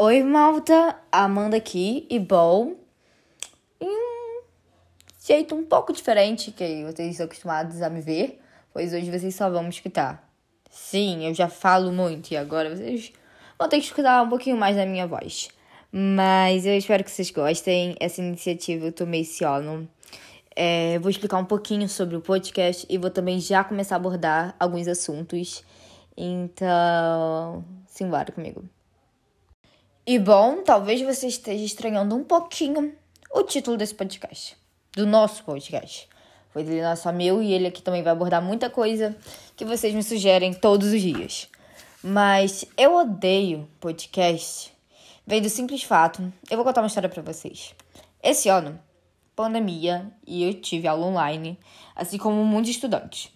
Oi, malta! Amanda aqui e bom. Em um jeito um pouco diferente que vocês estão acostumados a me ver, pois hoje vocês só vão me escutar. Sim, eu já falo muito e agora vocês vão ter que escutar um pouquinho mais da minha voz. Mas eu espero que vocês gostem. Essa iniciativa eu tomei esse ano. É, vou explicar um pouquinho sobre o podcast e vou também já começar a abordar alguns assuntos. Então, simbora comigo. E bom, talvez você esteja estranhando um pouquinho o título desse podcast, do nosso podcast. Pois ele não é só meu e ele aqui também vai abordar muita coisa que vocês me sugerem todos os dias. Mas eu odeio podcast. Vem do simples fato, eu vou contar uma história para vocês. Esse ano, pandemia, e eu tive aula online, assim como muitos estudantes.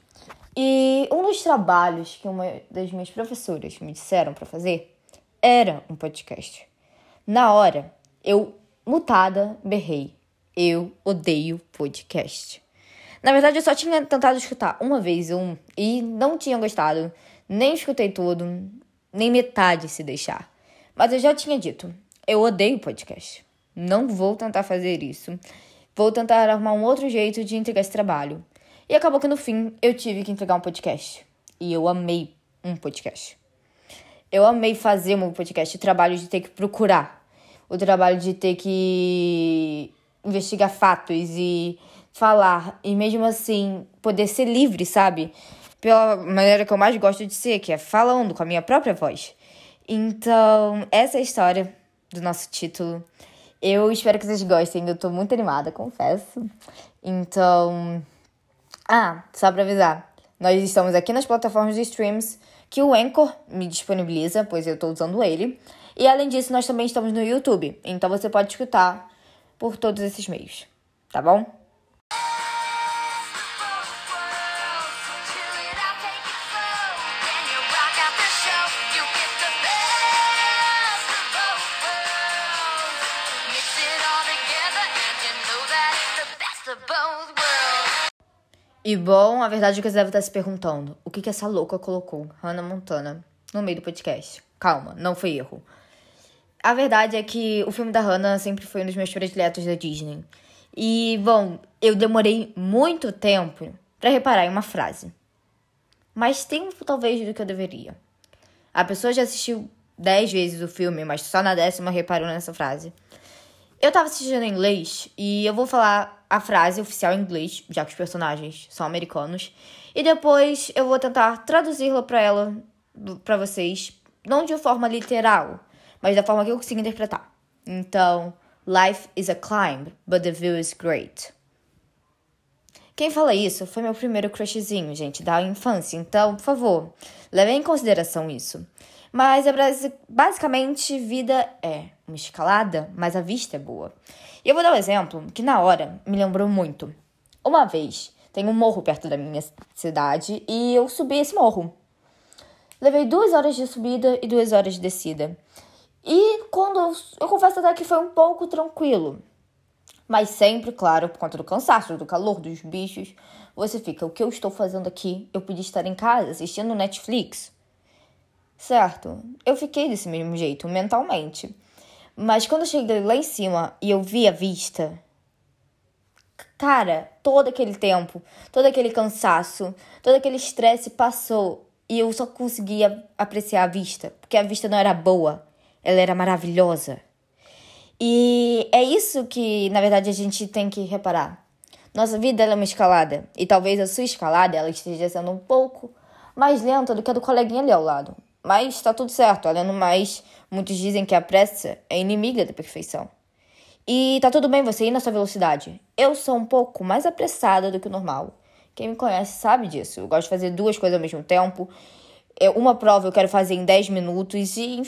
E um dos trabalhos que uma das minhas professoras me disseram para fazer era um podcast. Na hora, eu, mutada, berrei. Eu odeio podcast. Na verdade, eu só tinha tentado escutar uma vez um e não tinha gostado. Nem escutei tudo, nem metade se deixar. Mas eu já tinha dito, eu odeio podcast. Não vou tentar fazer isso. Vou tentar arrumar um outro jeito de entregar esse trabalho. E acabou que no fim eu tive que entregar um podcast. E eu amei um podcast. Eu amei fazer meu podcast, o trabalho de ter que procurar, o trabalho de ter que investigar fatos e falar, e mesmo assim poder ser livre, sabe? Pela maneira que eu mais gosto de ser, que é falando com a minha própria voz. Então, essa é a história do nosso título. Eu espero que vocês gostem, eu tô muito animada, confesso. Então. Ah, só pra avisar, nós estamos aqui nas plataformas de streams que o Anchor me disponibiliza, pois eu estou usando ele. E além disso, nós também estamos no YouTube, então você pode escutar por todos esses meios, tá bom? E bom, a verdade é que você deve estar se perguntando: o que, que essa louca colocou, Hannah Montana, no meio do podcast? Calma, não foi erro. A verdade é que o filme da Hannah sempre foi um dos meus prediletos da Disney. E, bom, eu demorei muito tempo para reparar em uma frase. Mais tempo, talvez, do que eu deveria. A pessoa já assistiu dez vezes o filme, mas só na décima reparou nessa frase. Eu tava assistindo em inglês e eu vou falar a frase oficial em inglês, já que os personagens são americanos, e depois eu vou tentar traduzi-la para ela, para vocês, não de forma literal, mas da forma que eu consigo interpretar. Então, life is a climb, but the view is great. Quem fala isso foi meu primeiro crushzinho, gente, da infância. Então, por favor, levem em consideração isso. Mas é basicamente vida é uma escalada, mas a vista é boa. E eu vou dar um exemplo que na hora me lembrou muito. Uma vez, tem um morro perto da minha cidade e eu subi esse morro. Levei duas horas de subida e duas horas de descida. E quando eu, eu confesso até que foi um pouco tranquilo. Mas sempre, claro, por conta do cansaço, do calor, dos bichos, você fica, o que eu estou fazendo aqui? Eu podia estar em casa assistindo Netflix. Certo, eu fiquei desse mesmo jeito, mentalmente. Mas quando eu cheguei lá em cima e eu vi a vista, cara, todo aquele tempo, todo aquele cansaço, todo aquele estresse passou e eu só conseguia apreciar a vista, porque a vista não era boa, ela era maravilhosa. E é isso que, na verdade, a gente tem que reparar. Nossa vida é uma escalada, e talvez a sua escalada ela esteja sendo um pouco mais lenta do que a do coleguinha ali ao lado. Mas está tudo certo, além mais, muitos dizem que a pressa é inimiga da perfeição. E tá tudo bem você ir na sua velocidade. Eu sou um pouco mais apressada do que o normal. Quem me conhece sabe disso. Eu gosto de fazer duas coisas ao mesmo tempo. Uma prova eu quero fazer em 10 minutos e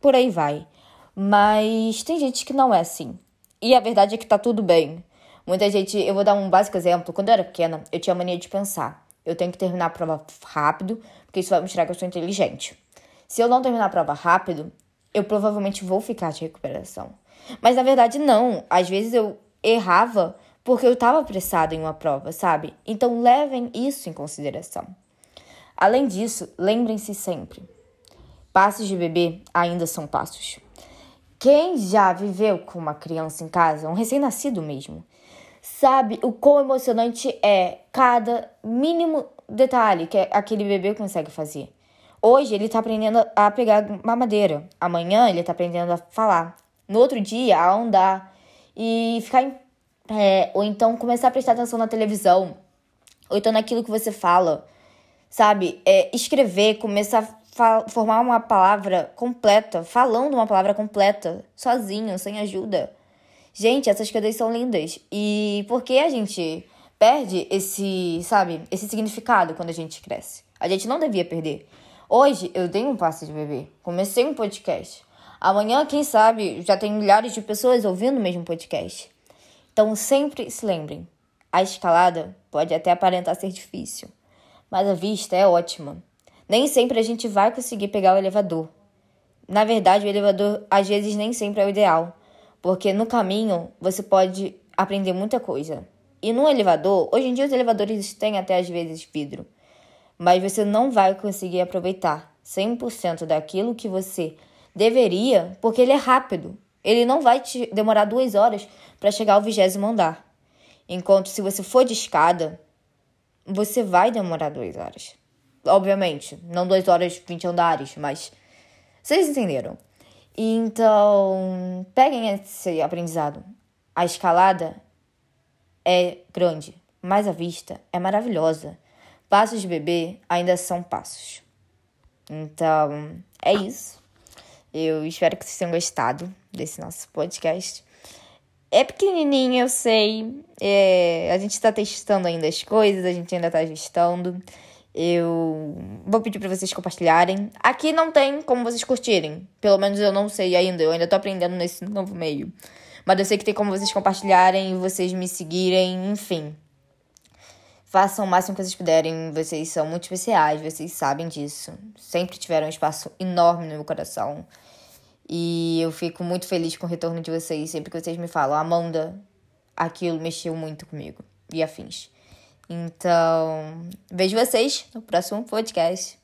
por aí vai. Mas tem gente que não é assim. E a verdade é que tá tudo bem. Muita gente, eu vou dar um básico exemplo. Quando eu era pequena, eu tinha mania de pensar: eu tenho que terminar a prova rápido, porque isso vai mostrar que eu sou inteligente. Se eu não terminar a prova rápido, eu provavelmente vou ficar de recuperação. Mas na verdade, não. Às vezes eu errava porque eu estava apressado em uma prova, sabe? Então levem isso em consideração. Além disso, lembrem-se sempre: passos de bebê ainda são passos. Quem já viveu com uma criança em casa, um recém-nascido mesmo, sabe o quão emocionante é cada mínimo detalhe que aquele bebê consegue fazer. Hoje ele tá aprendendo a pegar mamadeira. Amanhã ele tá aprendendo a falar. No outro dia, a andar. E ficar em. Ou então começar a prestar atenção na televisão. Ou então naquilo que você fala. Sabe? É, escrever, começar a formar uma palavra completa. Falando uma palavra completa. Sozinho, sem ajuda. Gente, essas coisas são lindas. E por que a gente perde esse, sabe, esse significado quando a gente cresce? A gente não devia perder. Hoje eu dei um passo de bebê, comecei um podcast. Amanhã, quem sabe, já tem milhares de pessoas ouvindo o mesmo podcast. Então sempre se lembrem: a escalada pode até aparentar ser difícil, mas a vista é ótima. Nem sempre a gente vai conseguir pegar o elevador. Na verdade, o elevador às vezes nem sempre é o ideal, porque no caminho você pode aprender muita coisa. E no elevador, hoje em dia os elevadores têm até às vezes vidro mas você não vai conseguir aproveitar 100% daquilo que você deveria, porque ele é rápido. Ele não vai te demorar duas horas para chegar ao vigésimo andar. Enquanto se você for de escada, você vai demorar duas horas. Obviamente, não duas horas, 20 andares, mas vocês entenderam. Então, peguem esse aprendizado. A escalada é grande, mas a vista é maravilhosa. Passos de bebê ainda são passos. Então, é isso. Eu espero que vocês tenham gostado desse nosso podcast. É pequenininho, eu sei. É, a gente está testando ainda as coisas, a gente ainda está ajustando. Eu vou pedir para vocês compartilharem. Aqui não tem como vocês curtirem. Pelo menos eu não sei ainda. Eu ainda tô aprendendo nesse novo meio. Mas eu sei que tem como vocês compartilharem, vocês me seguirem, enfim. Façam o máximo que vocês puderem, vocês são muito especiais, vocês sabem disso. Sempre tiveram um espaço enorme no meu coração. E eu fico muito feliz com o retorno de vocês. Sempre que vocês me falam, Amanda, aquilo mexeu muito comigo. E afins. Então, vejo vocês no próximo podcast.